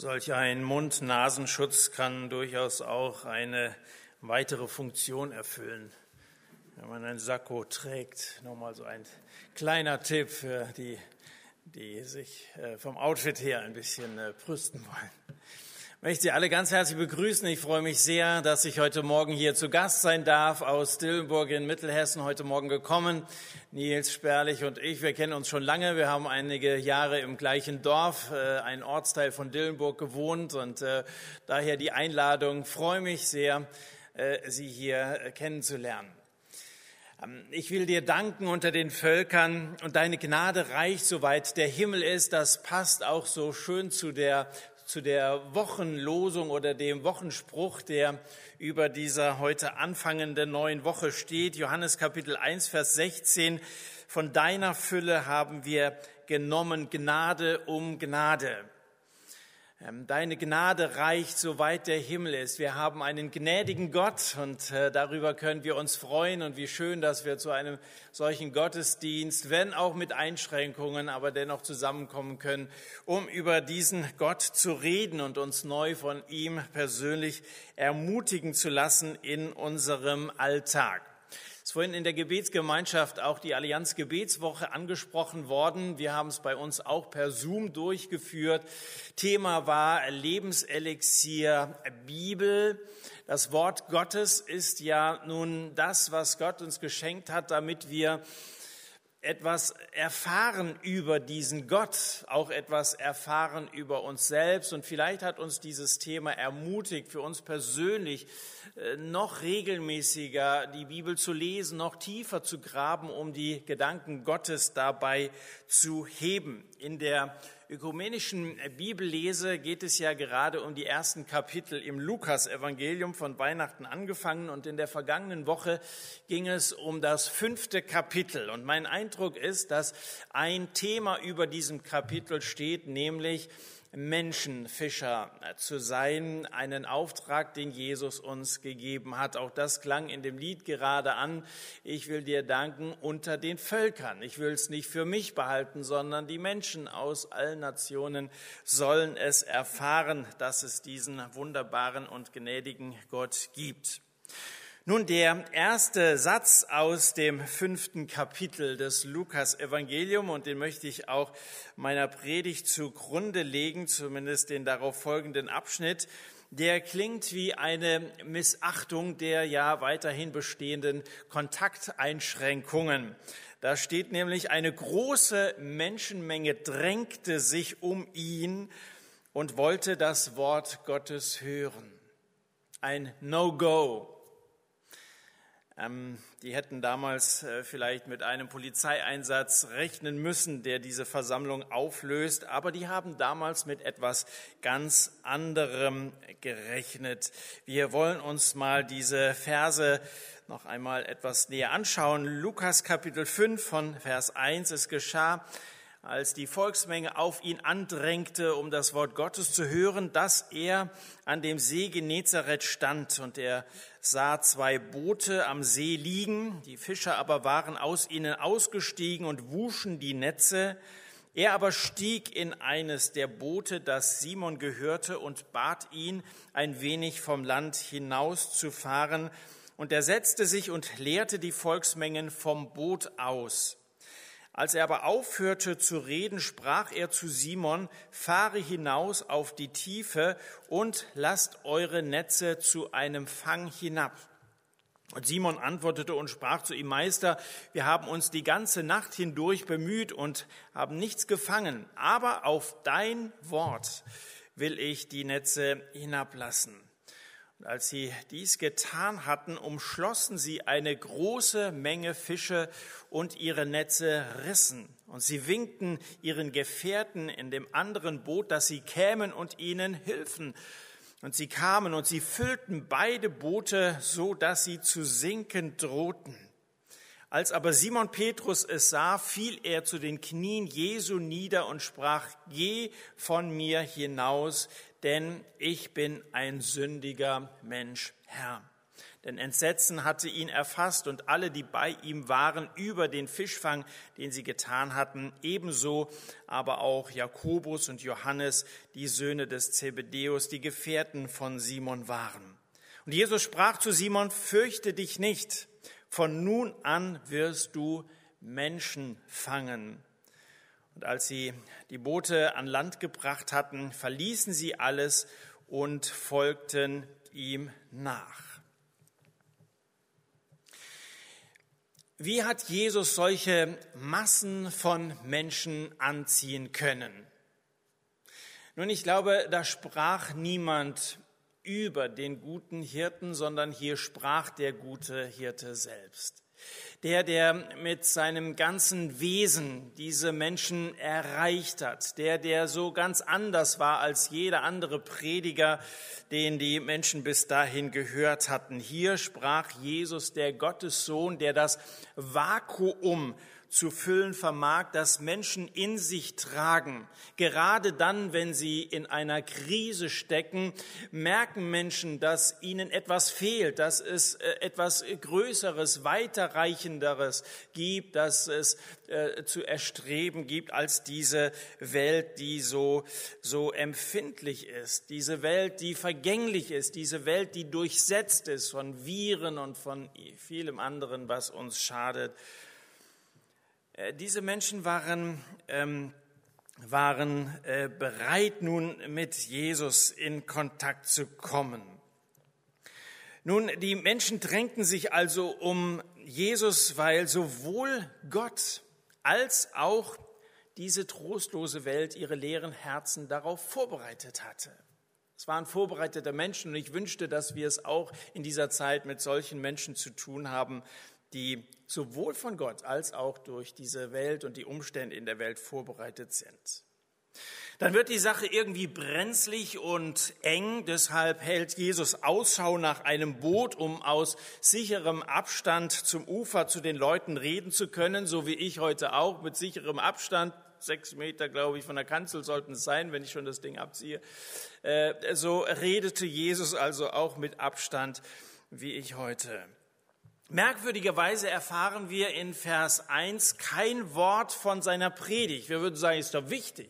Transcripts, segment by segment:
Solch ein Mund-Nasenschutz kann durchaus auch eine weitere Funktion erfüllen. Wenn man ein Sakko trägt, nochmal so ein kleiner Tipp für die, die sich äh, vom Outfit her ein bisschen äh, brüsten wollen. Ich möchte Sie alle ganz herzlich begrüßen. Ich freue mich sehr, dass ich heute Morgen hier zu Gast sein darf, aus Dillenburg in Mittelhessen heute Morgen gekommen. Nils Sperlich und ich, wir kennen uns schon lange. Wir haben einige Jahre im gleichen Dorf, äh, ein Ortsteil von Dillenburg gewohnt und äh, daher die Einladung. Freue mich sehr, äh, Sie hier äh, kennenzulernen. Ähm, ich will dir danken unter den Völkern und deine Gnade reicht, soweit der Himmel ist. Das passt auch so schön zu der zu der Wochenlosung oder dem Wochenspruch, der über dieser heute anfangenden neuen Woche steht. Johannes Kapitel 1, Vers 16. Von deiner Fülle haben wir genommen Gnade um Gnade. Ähm, deine Gnade reicht, soweit der Himmel ist. Wir haben einen gnädigen Gott und äh, darüber können wir uns freuen und wie schön, dass wir zu einem solchen Gottesdienst, wenn auch mit Einschränkungen, aber dennoch zusammenkommen können, um über diesen Gott zu reden und uns neu von ihm persönlich ermutigen zu lassen in unserem Alltag ist vorhin in der Gebetsgemeinschaft auch die Allianz Gebetswoche angesprochen worden. Wir haben es bei uns auch per Zoom durchgeführt. Thema war Lebenselixier Bibel. Das Wort Gottes ist ja nun das, was Gott uns geschenkt hat, damit wir etwas erfahren über diesen Gott, auch etwas erfahren über uns selbst. Und vielleicht hat uns dieses Thema ermutigt, für uns persönlich äh, noch regelmäßiger die Bibel zu lesen, noch tiefer zu graben, um die Gedanken Gottes dabei zu heben. In der ökumenischen Bibellese geht es ja gerade um die ersten Kapitel im Lukas-Evangelium von Weihnachten angefangen und in der vergangenen Woche ging es um das fünfte Kapitel. Und mein Eindruck ist, dass ein Thema über diesem Kapitel steht, nämlich Menschenfischer zu sein, einen Auftrag, den Jesus uns gegeben hat. Auch das klang in dem Lied gerade an. Ich will dir danken unter den Völkern. Ich will es nicht für mich behalten, sondern die Menschen aus allen Nationen sollen es erfahren, dass es diesen wunderbaren und gnädigen Gott gibt. Nun, der erste Satz aus dem fünften Kapitel des Lukas-Evangelium, und den möchte ich auch meiner Predigt zugrunde legen, zumindest den darauf folgenden Abschnitt, der klingt wie eine Missachtung der ja weiterhin bestehenden Kontakteinschränkungen. Da steht nämlich, eine große Menschenmenge drängte sich um ihn und wollte das Wort Gottes hören. Ein No-Go die hätten damals äh, vielleicht mit einem Polizeieinsatz rechnen müssen, der diese Versammlung auflöst, aber die haben damals mit etwas ganz anderem gerechnet. Wir wollen uns mal diese Verse noch einmal etwas näher anschauen. Lukas Kapitel 5 von Vers 1. Es geschah, als die Volksmenge auf ihn andrängte, um das Wort Gottes zu hören, dass er an dem See Genezareth stand und er sah zwei Boote am See liegen, die Fischer aber waren aus ihnen ausgestiegen und wuschen die Netze. Er aber stieg in eines der Boote, das Simon gehörte, und bat ihn, ein wenig vom Land hinauszufahren. Und er setzte sich und leerte die Volksmengen vom Boot aus. Als er aber aufhörte zu reden, sprach er zu Simon, fahre hinaus auf die Tiefe und lasst eure Netze zu einem Fang hinab. Und Simon antwortete und sprach zu ihm, Meister, wir haben uns die ganze Nacht hindurch bemüht und haben nichts gefangen, aber auf dein Wort will ich die Netze hinablassen. Als sie dies getan hatten, umschlossen sie eine große Menge Fische und ihre Netze rissen. Und sie winkten ihren Gefährten in dem anderen Boot, dass sie kämen und ihnen hilfen. Und sie kamen und sie füllten beide Boote so, dass sie zu sinken drohten. Als aber Simon Petrus es sah, fiel er zu den Knien Jesu nieder und sprach, geh von mir hinaus, denn ich bin ein sündiger Mensch, Herr. Denn Entsetzen hatte ihn erfasst und alle, die bei ihm waren, über den Fischfang, den sie getan hatten, ebenso aber auch Jakobus und Johannes, die Söhne des Zebedeus, die Gefährten von Simon waren. Und Jesus sprach zu Simon, fürchte dich nicht, von nun an wirst du Menschen fangen. Und als sie die Boote an Land gebracht hatten, verließen sie alles und folgten ihm nach. Wie hat Jesus solche Massen von Menschen anziehen können? Nun, ich glaube, da sprach niemand über den guten Hirten, sondern hier sprach der gute Hirte selbst der, der mit seinem ganzen Wesen diese Menschen erreicht hat, der, der so ganz anders war als jeder andere Prediger, den die Menschen bis dahin gehört hatten. Hier sprach Jesus, der Gottessohn, der das Vakuum zu füllen vermag, das Menschen in sich tragen. Gerade dann, wenn sie in einer Krise stecken, merken Menschen, dass ihnen etwas fehlt, dass es äh, etwas Größeres, weiterreichenderes gibt, dass es äh, zu erstreben gibt als diese Welt, die so, so empfindlich ist, diese Welt, die vergänglich ist, diese Welt, die durchsetzt ist von Viren und von vielem anderen, was uns schadet. Äh, diese Menschen waren, ähm, waren äh, bereit, nun mit Jesus in Kontakt zu kommen. Nun, die Menschen drängten sich also um Jesus, weil sowohl Gott als auch diese trostlose Welt ihre leeren Herzen darauf vorbereitet hatte. Es waren vorbereitete Menschen und ich wünschte, dass wir es auch in dieser Zeit mit solchen Menschen zu tun haben, die sowohl von Gott als auch durch diese Welt und die Umstände in der Welt vorbereitet sind. Dann wird die Sache irgendwie brenzlig und eng. Deshalb hält Jesus Ausschau nach einem Boot, um aus sicherem Abstand zum Ufer zu den Leuten reden zu können, so wie ich heute auch mit sicherem Abstand. Sechs Meter, glaube ich, von der Kanzel sollten es sein, wenn ich schon das Ding abziehe. Äh, so redete Jesus also auch mit Abstand, wie ich heute. Merkwürdigerweise erfahren wir in Vers 1 kein Wort von seiner Predigt. Wir würden sagen, ist doch wichtig,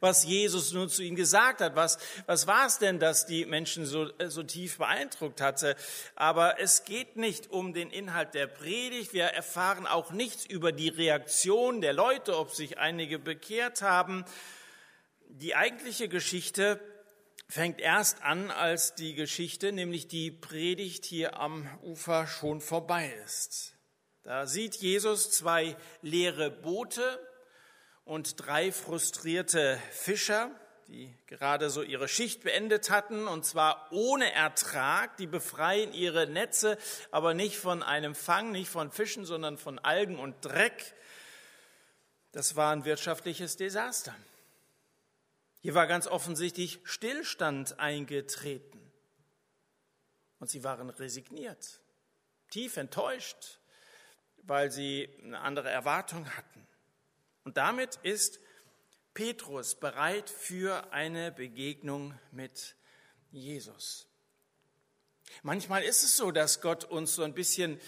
was Jesus nun zu ihnen gesagt hat. Was, was war es denn, das die Menschen so, so tief beeindruckt hatte? Aber es geht nicht um den Inhalt der Predigt. Wir erfahren auch nichts über die Reaktion der Leute, ob sich einige bekehrt haben. Die eigentliche Geschichte fängt erst an, als die Geschichte, nämlich die Predigt hier am Ufer schon vorbei ist. Da sieht Jesus zwei leere Boote und drei frustrierte Fischer, die gerade so ihre Schicht beendet hatten, und zwar ohne Ertrag. Die befreien ihre Netze, aber nicht von einem Fang, nicht von Fischen, sondern von Algen und Dreck. Das war ein wirtschaftliches Desaster. Hier war ganz offensichtlich Stillstand eingetreten. Und sie waren resigniert, tief enttäuscht, weil sie eine andere Erwartung hatten. Und damit ist Petrus bereit für eine Begegnung mit Jesus. Manchmal ist es so, dass Gott uns so ein bisschen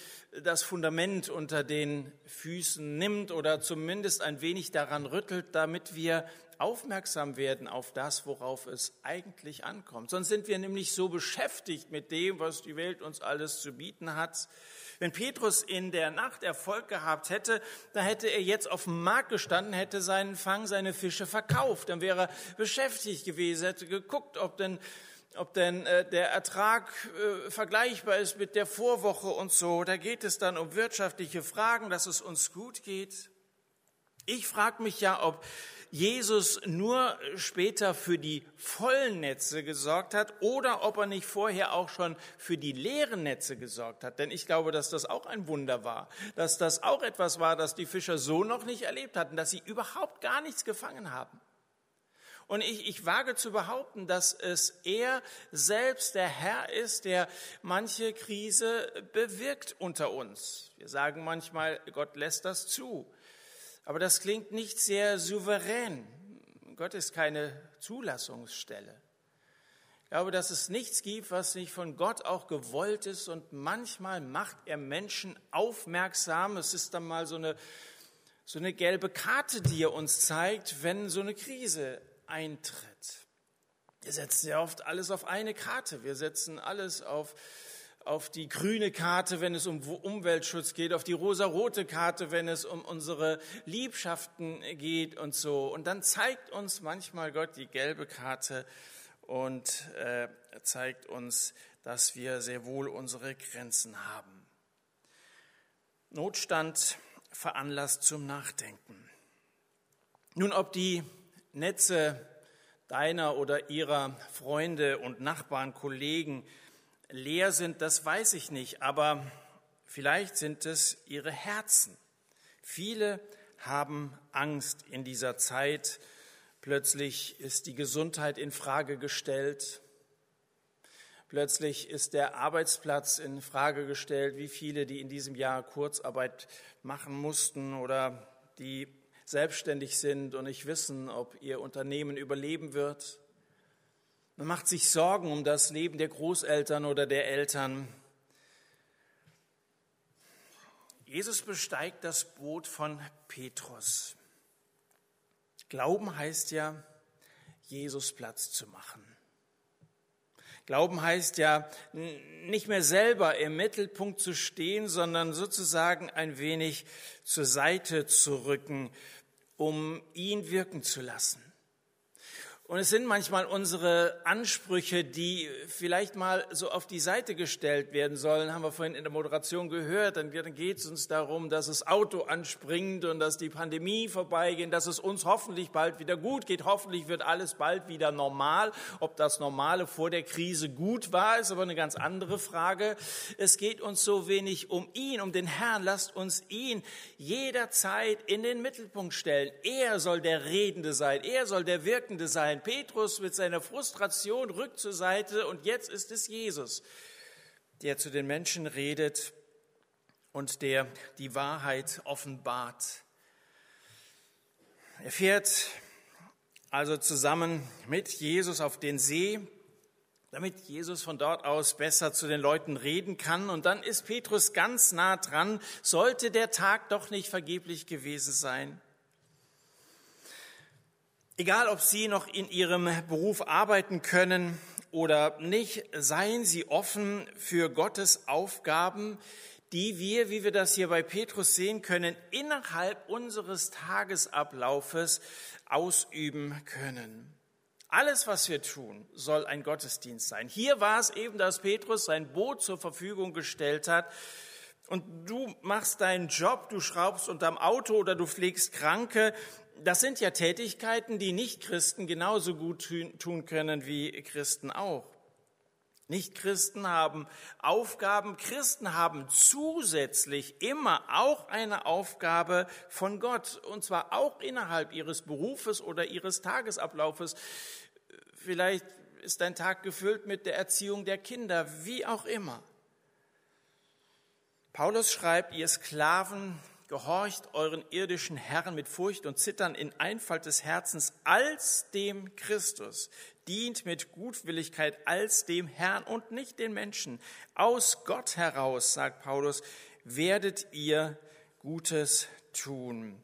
das Fundament unter den Füßen nimmt oder zumindest ein wenig daran rüttelt, damit wir aufmerksam werden auf das, worauf es eigentlich ankommt. Sonst sind wir nämlich so beschäftigt mit dem, was die Welt uns alles zu bieten hat. Wenn Petrus in der Nacht Erfolg gehabt hätte, dann hätte er jetzt auf dem Markt gestanden, hätte seinen Fang, seine Fische verkauft. Dann wäre er beschäftigt gewesen, hätte geguckt, ob denn ob denn äh, der Ertrag äh, vergleichbar ist mit der Vorwoche und so. Da geht es dann um wirtschaftliche Fragen, dass es uns gut geht. Ich frage mich ja, ob Jesus nur später für die vollen Netze gesorgt hat oder ob er nicht vorher auch schon für die leeren Netze gesorgt hat. Denn ich glaube, dass das auch ein Wunder war, dass das auch etwas war, das die Fischer so noch nicht erlebt hatten, dass sie überhaupt gar nichts gefangen haben. Und ich, ich wage zu behaupten, dass es er selbst der Herr ist, der manche Krise bewirkt unter uns. Wir sagen manchmal, Gott lässt das zu. Aber das klingt nicht sehr souverän. Gott ist keine Zulassungsstelle. Ich glaube, dass es nichts gibt, was nicht von Gott auch gewollt ist und manchmal macht er Menschen aufmerksam. Es ist dann mal so eine, so eine gelbe Karte, die er uns zeigt, wenn so eine Krise eintritt. Wir setzen ja oft alles auf eine Karte. Wir setzen alles auf, auf die grüne Karte, wenn es um Umweltschutz geht, auf die rosarote Karte, wenn es um unsere Liebschaften geht und so. Und dann zeigt uns manchmal Gott die gelbe Karte und äh, zeigt uns, dass wir sehr wohl unsere Grenzen haben. Notstand veranlasst zum Nachdenken. Nun, ob die Netze deiner oder ihrer Freunde und Nachbarn, Kollegen leer sind, das weiß ich nicht, aber vielleicht sind es ihre Herzen. Viele haben Angst in dieser Zeit, Plötzlich ist die Gesundheit in Frage gestellt. Plötzlich ist der Arbeitsplatz in Frage gestellt, wie viele, die in diesem Jahr Kurzarbeit machen mussten oder die selbstständig sind und nicht wissen, ob ihr Unternehmen überleben wird. Man macht sich Sorgen um das Leben der Großeltern oder der Eltern. Jesus besteigt das Boot von Petrus. Glauben heißt ja, Jesus Platz zu machen. Glauben heißt ja, nicht mehr selber im Mittelpunkt zu stehen, sondern sozusagen ein wenig zur Seite zu rücken, um ihn wirken zu lassen. Und es sind manchmal unsere Ansprüche, die vielleicht mal so auf die Seite gestellt werden sollen, haben wir vorhin in der Moderation gehört. Dann geht es uns darum, dass das Auto anspringt und dass die Pandemie vorbeigeht, dass es uns hoffentlich bald wieder gut geht. Hoffentlich wird alles bald wieder normal. Ob das Normale vor der Krise gut war, ist aber eine ganz andere Frage. Es geht uns so wenig um ihn, um den Herrn. Lasst uns ihn jederzeit in den Mittelpunkt stellen. Er soll der Redende sein. Er soll der Wirkende sein sein. Petrus mit seiner Frustration rückt zur Seite und jetzt ist es Jesus, der zu den Menschen redet und der die Wahrheit offenbart. Er fährt also zusammen mit Jesus auf den See, damit Jesus von dort aus besser zu den Leuten reden kann. Und dann ist Petrus ganz nah dran. Sollte der Tag doch nicht vergeblich gewesen sein? Egal, ob Sie noch in Ihrem Beruf arbeiten können oder nicht, seien Sie offen für Gottes Aufgaben, die wir, wie wir das hier bei Petrus sehen können, innerhalb unseres Tagesablaufes ausüben können. Alles, was wir tun, soll ein Gottesdienst sein. Hier war es eben, dass Petrus sein Boot zur Verfügung gestellt hat. Und du machst deinen Job, du schraubst unterm Auto oder du pflegst Kranke das sind ja Tätigkeiten, die Nichtchristen genauso gut tun können wie Christen auch. Nichtchristen haben Aufgaben, Christen haben zusätzlich immer auch eine Aufgabe von Gott, und zwar auch innerhalb ihres Berufes oder ihres Tagesablaufes. Vielleicht ist dein Tag gefüllt mit der Erziehung der Kinder, wie auch immer. Paulus schreibt, ihr Sklaven, gehorcht euren irdischen Herren mit Furcht und Zittern in Einfalt des Herzens als dem Christus, dient mit Gutwilligkeit als dem Herrn und nicht den Menschen. Aus Gott heraus, sagt Paulus, werdet ihr Gutes tun.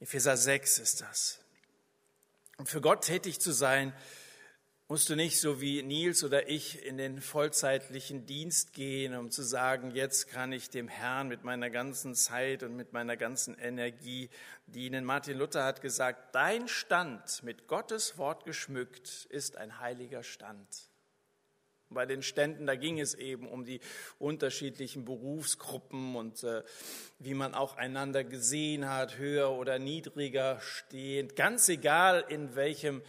Epheser 6 ist das. Und für Gott tätig zu sein, musst du nicht so wie Nils oder ich in den vollzeitlichen Dienst gehen, um zu sagen, jetzt kann ich dem Herrn mit meiner ganzen Zeit und mit meiner ganzen Energie dienen. Martin Luther hat gesagt, dein Stand mit Gottes Wort geschmückt ist ein heiliger Stand. Bei den Ständen, da ging es eben um die unterschiedlichen Berufsgruppen und äh, wie man auch einander gesehen hat, höher oder niedriger stehend, ganz egal in welchem äh,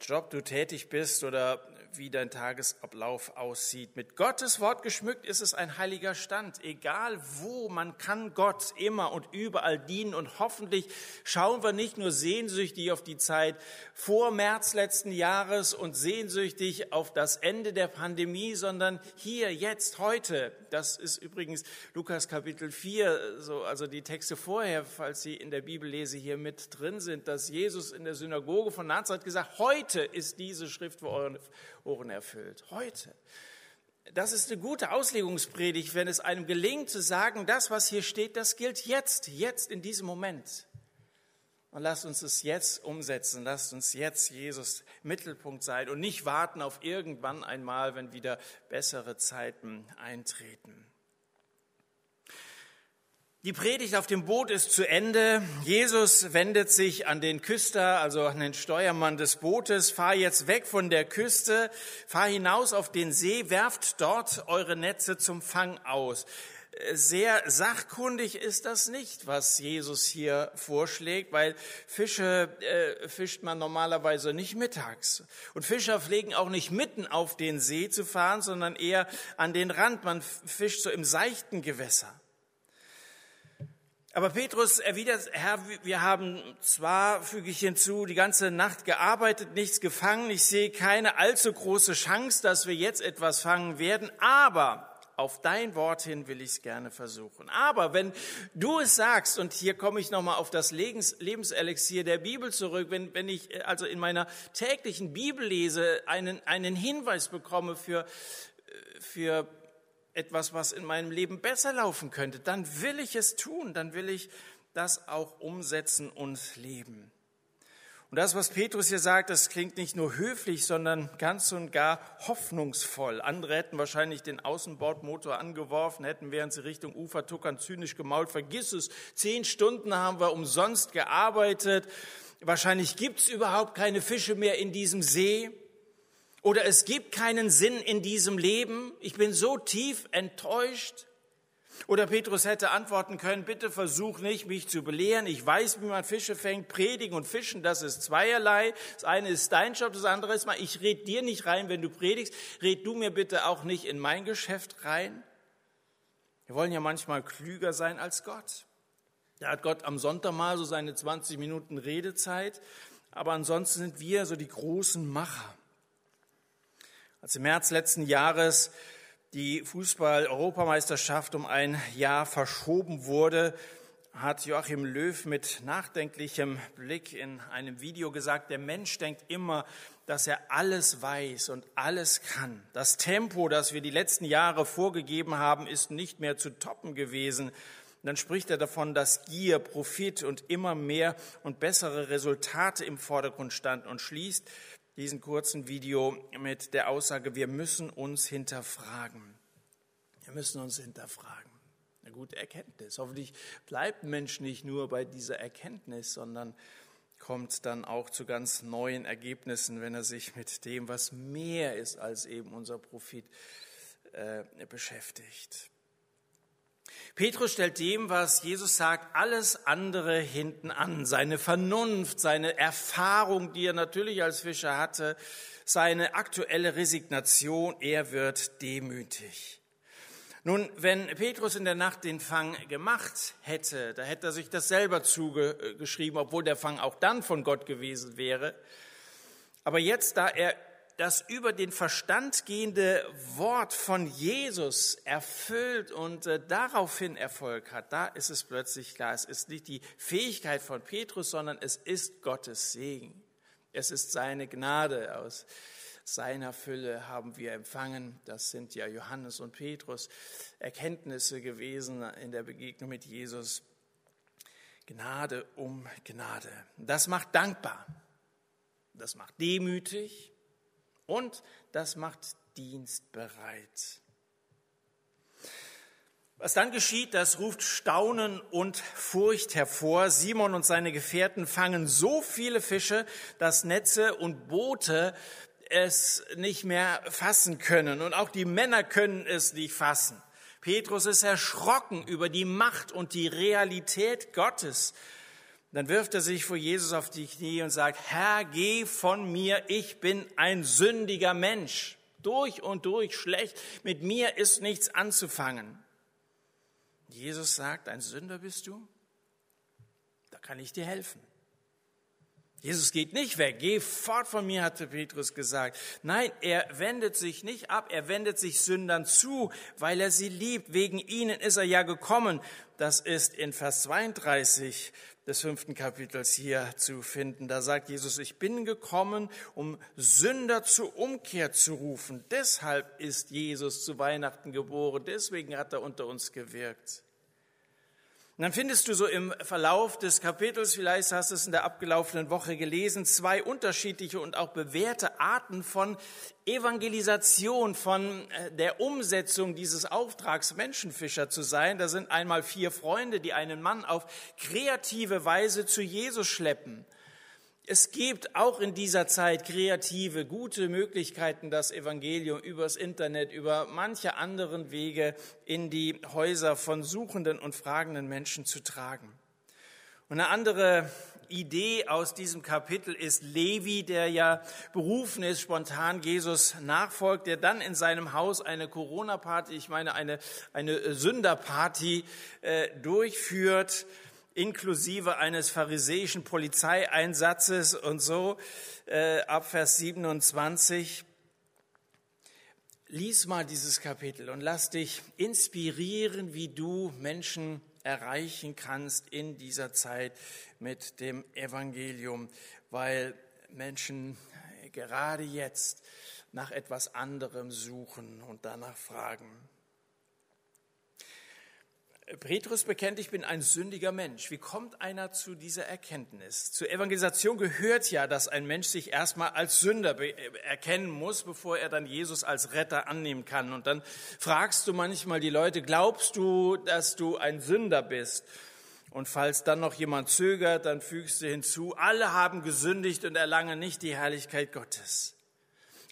Job du tätig bist oder wie dein Tagesablauf aussieht. Mit Gottes Wort geschmückt ist es ein heiliger Stand. Egal wo, man kann Gott immer und überall dienen. Und hoffentlich schauen wir nicht nur sehnsüchtig auf die Zeit vor März letzten Jahres und sehnsüchtig auf das Ende der Pandemie, sondern hier, jetzt, heute. Das ist übrigens Lukas Kapitel 4, so, also die Texte vorher, falls Sie in der Bibellese hier mit drin sind, dass Jesus in der Synagoge von Nazareth gesagt, heute ist diese Schrift für euren Ohren erfüllt. Heute. Das ist eine gute Auslegungspredigt, wenn es einem gelingt zu sagen, das, was hier steht, das gilt jetzt, jetzt in diesem Moment. Und lasst uns es jetzt umsetzen. Lasst uns jetzt Jesus Mittelpunkt sein und nicht warten auf irgendwann einmal, wenn wieder bessere Zeiten eintreten. Die Predigt auf dem Boot ist zu Ende. Jesus wendet sich an den Küster, also an den Steuermann des Bootes. Fahr jetzt weg von der Küste, fahr hinaus auf den See, werft dort eure Netze zum Fang aus. Sehr sachkundig ist das nicht, was Jesus hier vorschlägt, weil Fische äh, fischt man normalerweise nicht mittags. Und Fischer pflegen auch nicht mitten auf den See zu fahren, sondern eher an den Rand. Man fischt so im seichten Gewässer. Aber Petrus erwidert, Herr, wir haben zwar, füge ich hinzu, die ganze Nacht gearbeitet, nichts gefangen. Ich sehe keine allzu große Chance, dass wir jetzt etwas fangen werden, aber auf dein Wort hin will ich es gerne versuchen. Aber wenn du es sagst, und hier komme ich nochmal auf das Lebenselixier der Bibel zurück, wenn, wenn ich äh, also in meiner täglichen Bibellese einen, einen Hinweis bekomme für, äh, für etwas, was in meinem Leben besser laufen könnte, dann will ich es tun, dann will ich das auch umsetzen und leben. Und das, was Petrus hier sagt, das klingt nicht nur höflich, sondern ganz und gar hoffnungsvoll. Andere hätten wahrscheinlich den Außenbordmotor angeworfen, hätten während sie Richtung Ufer tuckern zynisch gemault. Vergiss es, zehn Stunden haben wir umsonst gearbeitet. Wahrscheinlich gibt es überhaupt keine Fische mehr in diesem See. Oder es gibt keinen Sinn in diesem Leben. Ich bin so tief enttäuscht. Oder Petrus hätte antworten können, bitte versuch nicht, mich zu belehren. Ich weiß, wie man Fische fängt. Predigen und Fischen, das ist zweierlei. Das eine ist dein Job, das andere ist mal, ich red dir nicht rein, wenn du predigst. Red du mir bitte auch nicht in mein Geschäft rein. Wir wollen ja manchmal klüger sein als Gott. Da hat Gott am Sonntag mal so seine 20 Minuten Redezeit. Aber ansonsten sind wir so die großen Macher. Als im März letzten Jahres die Fußball-Europameisterschaft um ein Jahr verschoben wurde, hat Joachim Löw mit nachdenklichem Blick in einem Video gesagt, der Mensch denkt immer, dass er alles weiß und alles kann. Das Tempo, das wir die letzten Jahre vorgegeben haben, ist nicht mehr zu toppen gewesen. Und dann spricht er davon, dass Gier, Profit und immer mehr und bessere Resultate im Vordergrund standen und schließt diesen kurzen Video mit der Aussage, wir müssen uns hinterfragen. Wir müssen uns hinterfragen. Eine gute Erkenntnis. Hoffentlich bleibt ein Mensch nicht nur bei dieser Erkenntnis, sondern kommt dann auch zu ganz neuen Ergebnissen, wenn er sich mit dem, was mehr ist als eben unser Profit, äh, beschäftigt. Petrus stellt dem, was Jesus sagt, alles andere hinten an. Seine Vernunft, seine Erfahrung, die er natürlich als Fischer hatte, seine aktuelle Resignation, er wird demütig. Nun, wenn Petrus in der Nacht den Fang gemacht hätte, da hätte er sich das selber zugeschrieben, obwohl der Fang auch dann von Gott gewesen wäre. Aber jetzt, da er das über den Verstand gehende Wort von Jesus erfüllt und äh, daraufhin Erfolg hat, da ist es plötzlich klar, es ist nicht die Fähigkeit von Petrus, sondern es ist Gottes Segen. Es ist seine Gnade aus seiner Fülle haben wir empfangen. Das sind ja Johannes und Petrus Erkenntnisse gewesen in der Begegnung mit Jesus. Gnade um Gnade. Das macht dankbar. Das macht demütig. Und das macht dienstbereit. Was dann geschieht, das ruft Staunen und Furcht hervor. Simon und seine Gefährten fangen so viele Fische, dass Netze und Boote es nicht mehr fassen können. Und auch die Männer können es nicht fassen. Petrus ist erschrocken über die Macht und die Realität Gottes. Dann wirft er sich vor Jesus auf die Knie und sagt, Herr, geh von mir, ich bin ein sündiger Mensch, durch und durch schlecht, mit mir ist nichts anzufangen. Jesus sagt, ein Sünder bist du? Da kann ich dir helfen. Jesus geht nicht weg, geh fort von mir, hatte Petrus gesagt. Nein, er wendet sich nicht ab, er wendet sich Sündern zu, weil er sie liebt. Wegen ihnen ist er ja gekommen. Das ist in Vers 32 des fünften Kapitels hier zu finden. Da sagt Jesus, ich bin gekommen, um Sünder zur Umkehr zu rufen. Deshalb ist Jesus zu Weihnachten geboren. Deswegen hat er unter uns gewirkt. Und dann findest du so im Verlauf des Kapitels, vielleicht hast du es in der abgelaufenen Woche gelesen, zwei unterschiedliche und auch bewährte Arten von Evangelisation, von äh, der Umsetzung dieses Auftrags, Menschenfischer zu sein. Da sind einmal vier Freunde, die einen Mann auf kreative Weise zu Jesus schleppen. Es gibt auch in dieser Zeit kreative, gute Möglichkeiten, das Evangelium übers Internet, über manche anderen Wege in die Häuser von suchenden und fragenden Menschen zu tragen. Und eine andere Idee aus diesem Kapitel ist Levi, der ja berufen ist, spontan Jesus nachfolgt, der dann in seinem Haus eine Corona-Party, ich meine eine, eine Sünderparty äh, durchführt inklusive eines pharisäischen Polizeieinsatzes und so äh, ab Vers 27. Lies mal dieses Kapitel und lass dich inspirieren, wie du Menschen erreichen kannst in dieser Zeit mit dem Evangelium, weil Menschen gerade jetzt nach etwas anderem suchen und danach fragen. Petrus bekennt, ich bin ein sündiger Mensch. Wie kommt einer zu dieser Erkenntnis? Zur Evangelisation gehört ja, dass ein Mensch sich erstmal als Sünder erkennen muss, bevor er dann Jesus als Retter annehmen kann. Und dann fragst du manchmal die Leute, glaubst du, dass du ein Sünder bist? Und falls dann noch jemand zögert, dann fügst du hinzu, alle haben gesündigt und erlangen nicht die Herrlichkeit Gottes.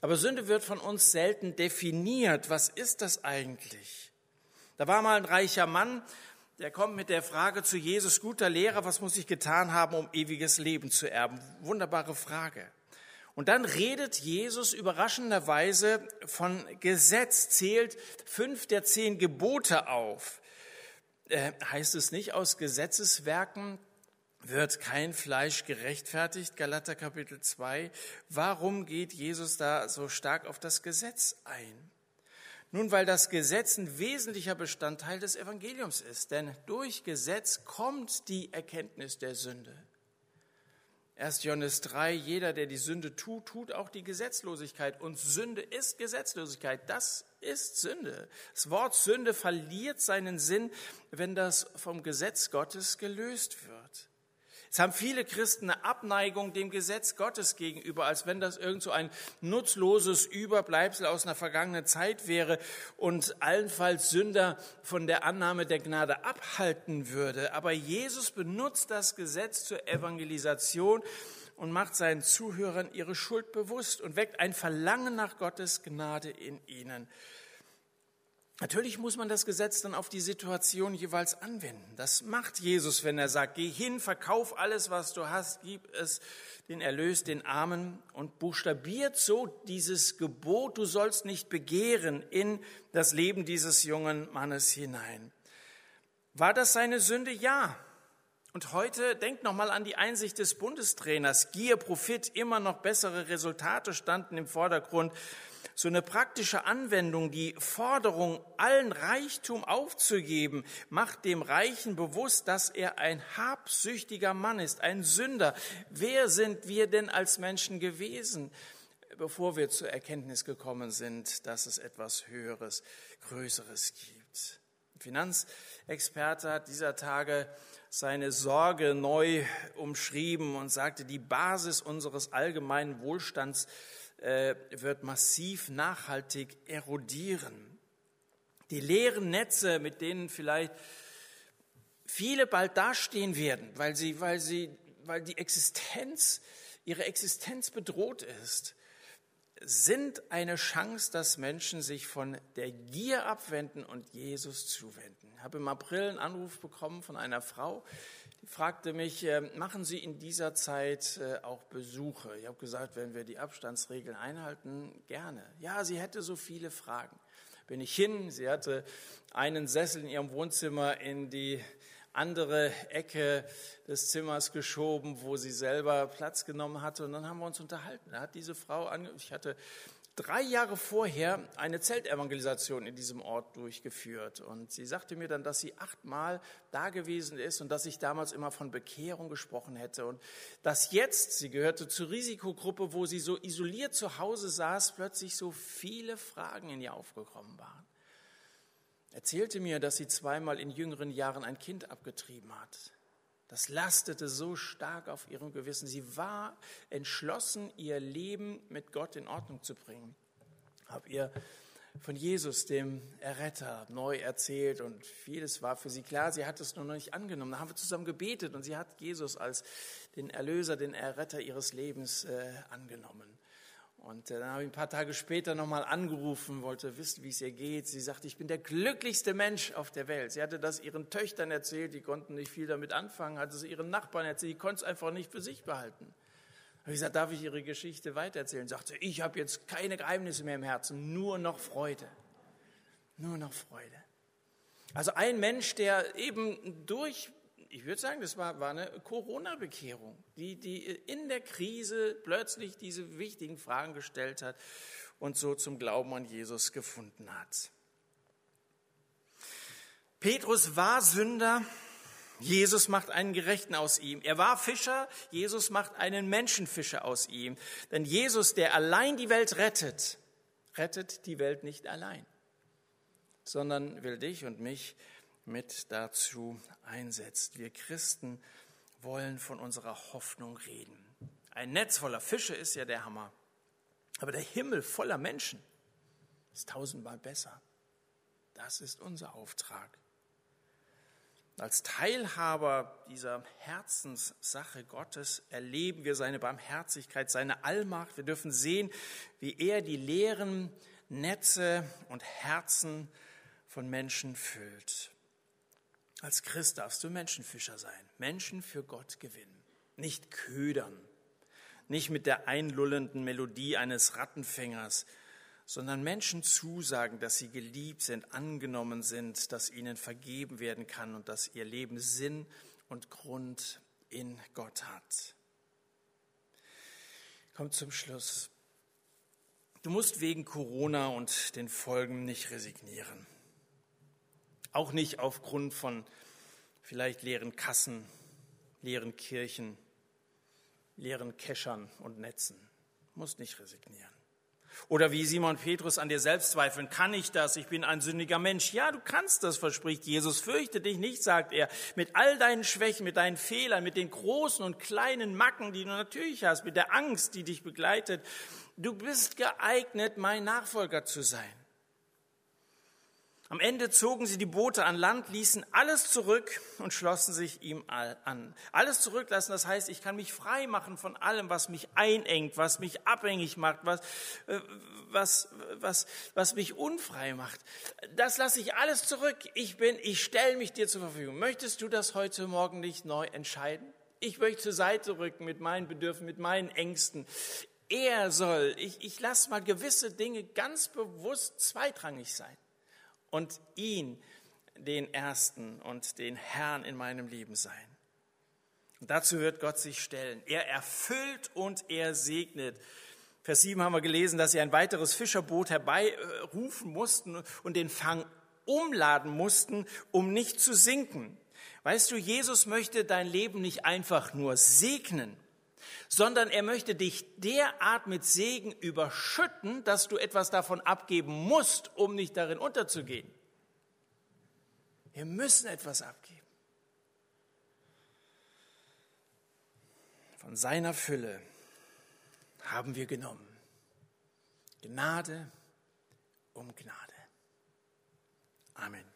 Aber Sünde wird von uns selten definiert. Was ist das eigentlich? Da war mal ein reicher Mann, der kommt mit der Frage zu Jesus, guter Lehrer, was muss ich getan haben, um ewiges Leben zu erben? Wunderbare Frage. Und dann redet Jesus überraschenderweise von Gesetz, zählt fünf der zehn Gebote auf. Äh, heißt es nicht, aus Gesetzeswerken wird kein Fleisch gerechtfertigt, Galater Kapitel 2. Warum geht Jesus da so stark auf das Gesetz ein? Nun, weil das Gesetz ein wesentlicher Bestandteil des Evangeliums ist, denn durch Gesetz kommt die Erkenntnis der Sünde. 1. Johannes 3, jeder, der die Sünde tut, tut auch die Gesetzlosigkeit. Und Sünde ist Gesetzlosigkeit. Das ist Sünde. Das Wort Sünde verliert seinen Sinn, wenn das vom Gesetz Gottes gelöst wird. Es haben viele Christen eine Abneigung dem Gesetz Gottes gegenüber, als wenn das irgend so ein nutzloses Überbleibsel aus einer vergangenen Zeit wäre und allenfalls Sünder von der Annahme der Gnade abhalten würde. Aber Jesus benutzt das Gesetz zur Evangelisation und macht seinen Zuhörern ihre Schuld bewusst und weckt ein Verlangen nach Gottes Gnade in ihnen. Natürlich muss man das Gesetz dann auf die Situation jeweils anwenden. Das macht Jesus, wenn er sagt, geh hin, verkauf alles, was du hast, gib es den Erlös den Armen und buchstabiert so dieses Gebot, du sollst nicht begehren, in das Leben dieses jungen Mannes hinein. War das seine Sünde? Ja. Und heute denkt nochmal an die Einsicht des Bundestrainers. Gier, Profit, immer noch bessere Resultate standen im Vordergrund so eine praktische Anwendung, die Forderung, allen Reichtum aufzugeben, macht dem Reichen bewusst, dass er ein habsüchtiger Mann ist, ein Sünder. Wer sind wir denn als Menschen gewesen, bevor wir zur Erkenntnis gekommen sind, dass es etwas Höheres, Größeres gibt? Ein Finanzexperte hat dieser Tage seine Sorge neu umschrieben und sagte, die Basis unseres allgemeinen Wohlstands äh, wird massiv nachhaltig erodieren. Die leeren Netze, mit denen vielleicht viele bald dastehen werden, weil sie, weil sie, weil die Existenz, ihre Existenz bedroht ist, sind eine Chance, dass Menschen sich von der Gier abwenden und Jesus zuwenden. Ich habe im April einen Anruf bekommen von einer Frau, fragte mich, äh, machen Sie in dieser Zeit äh, auch Besuche? Ich habe gesagt, wenn wir die Abstandsregeln einhalten, gerne. Ja, sie hätte so viele Fragen. Bin ich hin, sie hatte einen Sessel in ihrem Wohnzimmer in die andere Ecke des Zimmers geschoben, wo sie selber Platz genommen hatte. Und dann haben wir uns unterhalten. Da hat diese Frau, ich hatte drei Jahre vorher eine Zeltevangelisation in diesem Ort durchgeführt. Und sie sagte mir dann, dass sie achtmal da gewesen ist und dass ich damals immer von Bekehrung gesprochen hätte. Und dass jetzt, sie gehörte zur Risikogruppe, wo sie so isoliert zu Hause saß, plötzlich so viele Fragen in ihr aufgekommen waren. Erzählte mir, dass sie zweimal in jüngeren Jahren ein Kind abgetrieben hat das lastete so stark auf ihrem Gewissen. Sie war entschlossen, ihr Leben mit Gott in Ordnung zu bringen. Hab ihr von Jesus, dem Erretter, neu erzählt und vieles war für sie klar. Sie hat es nur noch nicht angenommen. Da haben wir zusammen gebetet und sie hat Jesus als den Erlöser, den Erretter ihres Lebens äh, angenommen. Und äh, dann habe ich ein paar Tage später nochmal angerufen, wollte wissen, wie es ihr geht. Sie sagte, ich bin der glücklichste Mensch auf der Welt. Sie hatte das ihren Töchtern erzählt, die konnten nicht viel damit anfangen, hatte es ihren Nachbarn erzählt, die konnten es einfach nicht für sich behalten. Habe ich gesagt, darf ich Ihre Geschichte weitererzählen? Sagte, ich habe jetzt keine Geheimnisse mehr im Herzen, nur noch Freude. Nur noch Freude. Also ein Mensch, der eben durch ich würde sagen, das war, war eine Corona-Bekehrung, die, die in der Krise plötzlich diese wichtigen Fragen gestellt hat und so zum Glauben an Jesus gefunden hat. Petrus war Sünder, Jesus macht einen Gerechten aus ihm. Er war Fischer, Jesus macht einen Menschenfischer aus ihm. Denn Jesus, der allein die Welt rettet, rettet die Welt nicht allein, sondern will dich und mich mit dazu einsetzt. Wir Christen wollen von unserer Hoffnung reden. Ein Netz voller Fische ist ja der Hammer. Aber der Himmel voller Menschen ist tausendmal besser. Das ist unser Auftrag. Als Teilhaber dieser Herzenssache Gottes erleben wir seine Barmherzigkeit, seine Allmacht. Wir dürfen sehen, wie er die leeren Netze und Herzen von Menschen füllt. Als Christ darfst du Menschenfischer sein, Menschen für Gott gewinnen, nicht ködern, nicht mit der einlullenden Melodie eines Rattenfängers, sondern Menschen zusagen, dass sie geliebt sind, angenommen sind, dass ihnen vergeben werden kann und dass ihr Leben Sinn und Grund in Gott hat. Kommt zum Schluss. Du musst wegen Corona und den Folgen nicht resignieren. Auch nicht aufgrund von vielleicht leeren Kassen, leeren Kirchen, leeren Keschern und Netzen. Muss nicht resignieren. Oder wie Simon Petrus an dir selbst zweifeln, kann ich das? Ich bin ein sündiger Mensch. Ja, du kannst das, verspricht Jesus. Fürchte dich nicht, sagt er. Mit all deinen Schwächen, mit deinen Fehlern, mit den großen und kleinen Macken, die du natürlich hast, mit der Angst, die dich begleitet. Du bist geeignet, mein Nachfolger zu sein. Am Ende zogen sie die Boote an Land, ließen alles zurück und schlossen sich ihm an. Alles zurücklassen, das heißt, ich kann mich frei machen von allem, was mich einengt, was mich abhängig macht, was, äh, was, was, was mich unfrei macht. Das lasse ich alles zurück. Ich bin, ich stelle mich dir zur Verfügung. Möchtest du das heute Morgen nicht neu entscheiden? Ich möchte zur Seite rücken mit meinen Bedürfnissen, mit meinen Ängsten. Er soll, ich, ich lasse mal gewisse Dinge ganz bewusst zweitrangig sein und ihn den Ersten und den Herrn in meinem Leben sein. Und dazu wird Gott sich stellen. Er erfüllt und er segnet. Vers 7 haben wir gelesen, dass sie ein weiteres Fischerboot herbeirufen mussten und den Fang umladen mussten, um nicht zu sinken. Weißt du, Jesus möchte dein Leben nicht einfach nur segnen, sondern er möchte dich derart mit Segen überschütten, dass du etwas davon abgeben musst, um nicht darin unterzugehen. Wir müssen etwas abgeben. Von seiner Fülle haben wir genommen. Gnade um Gnade. Amen.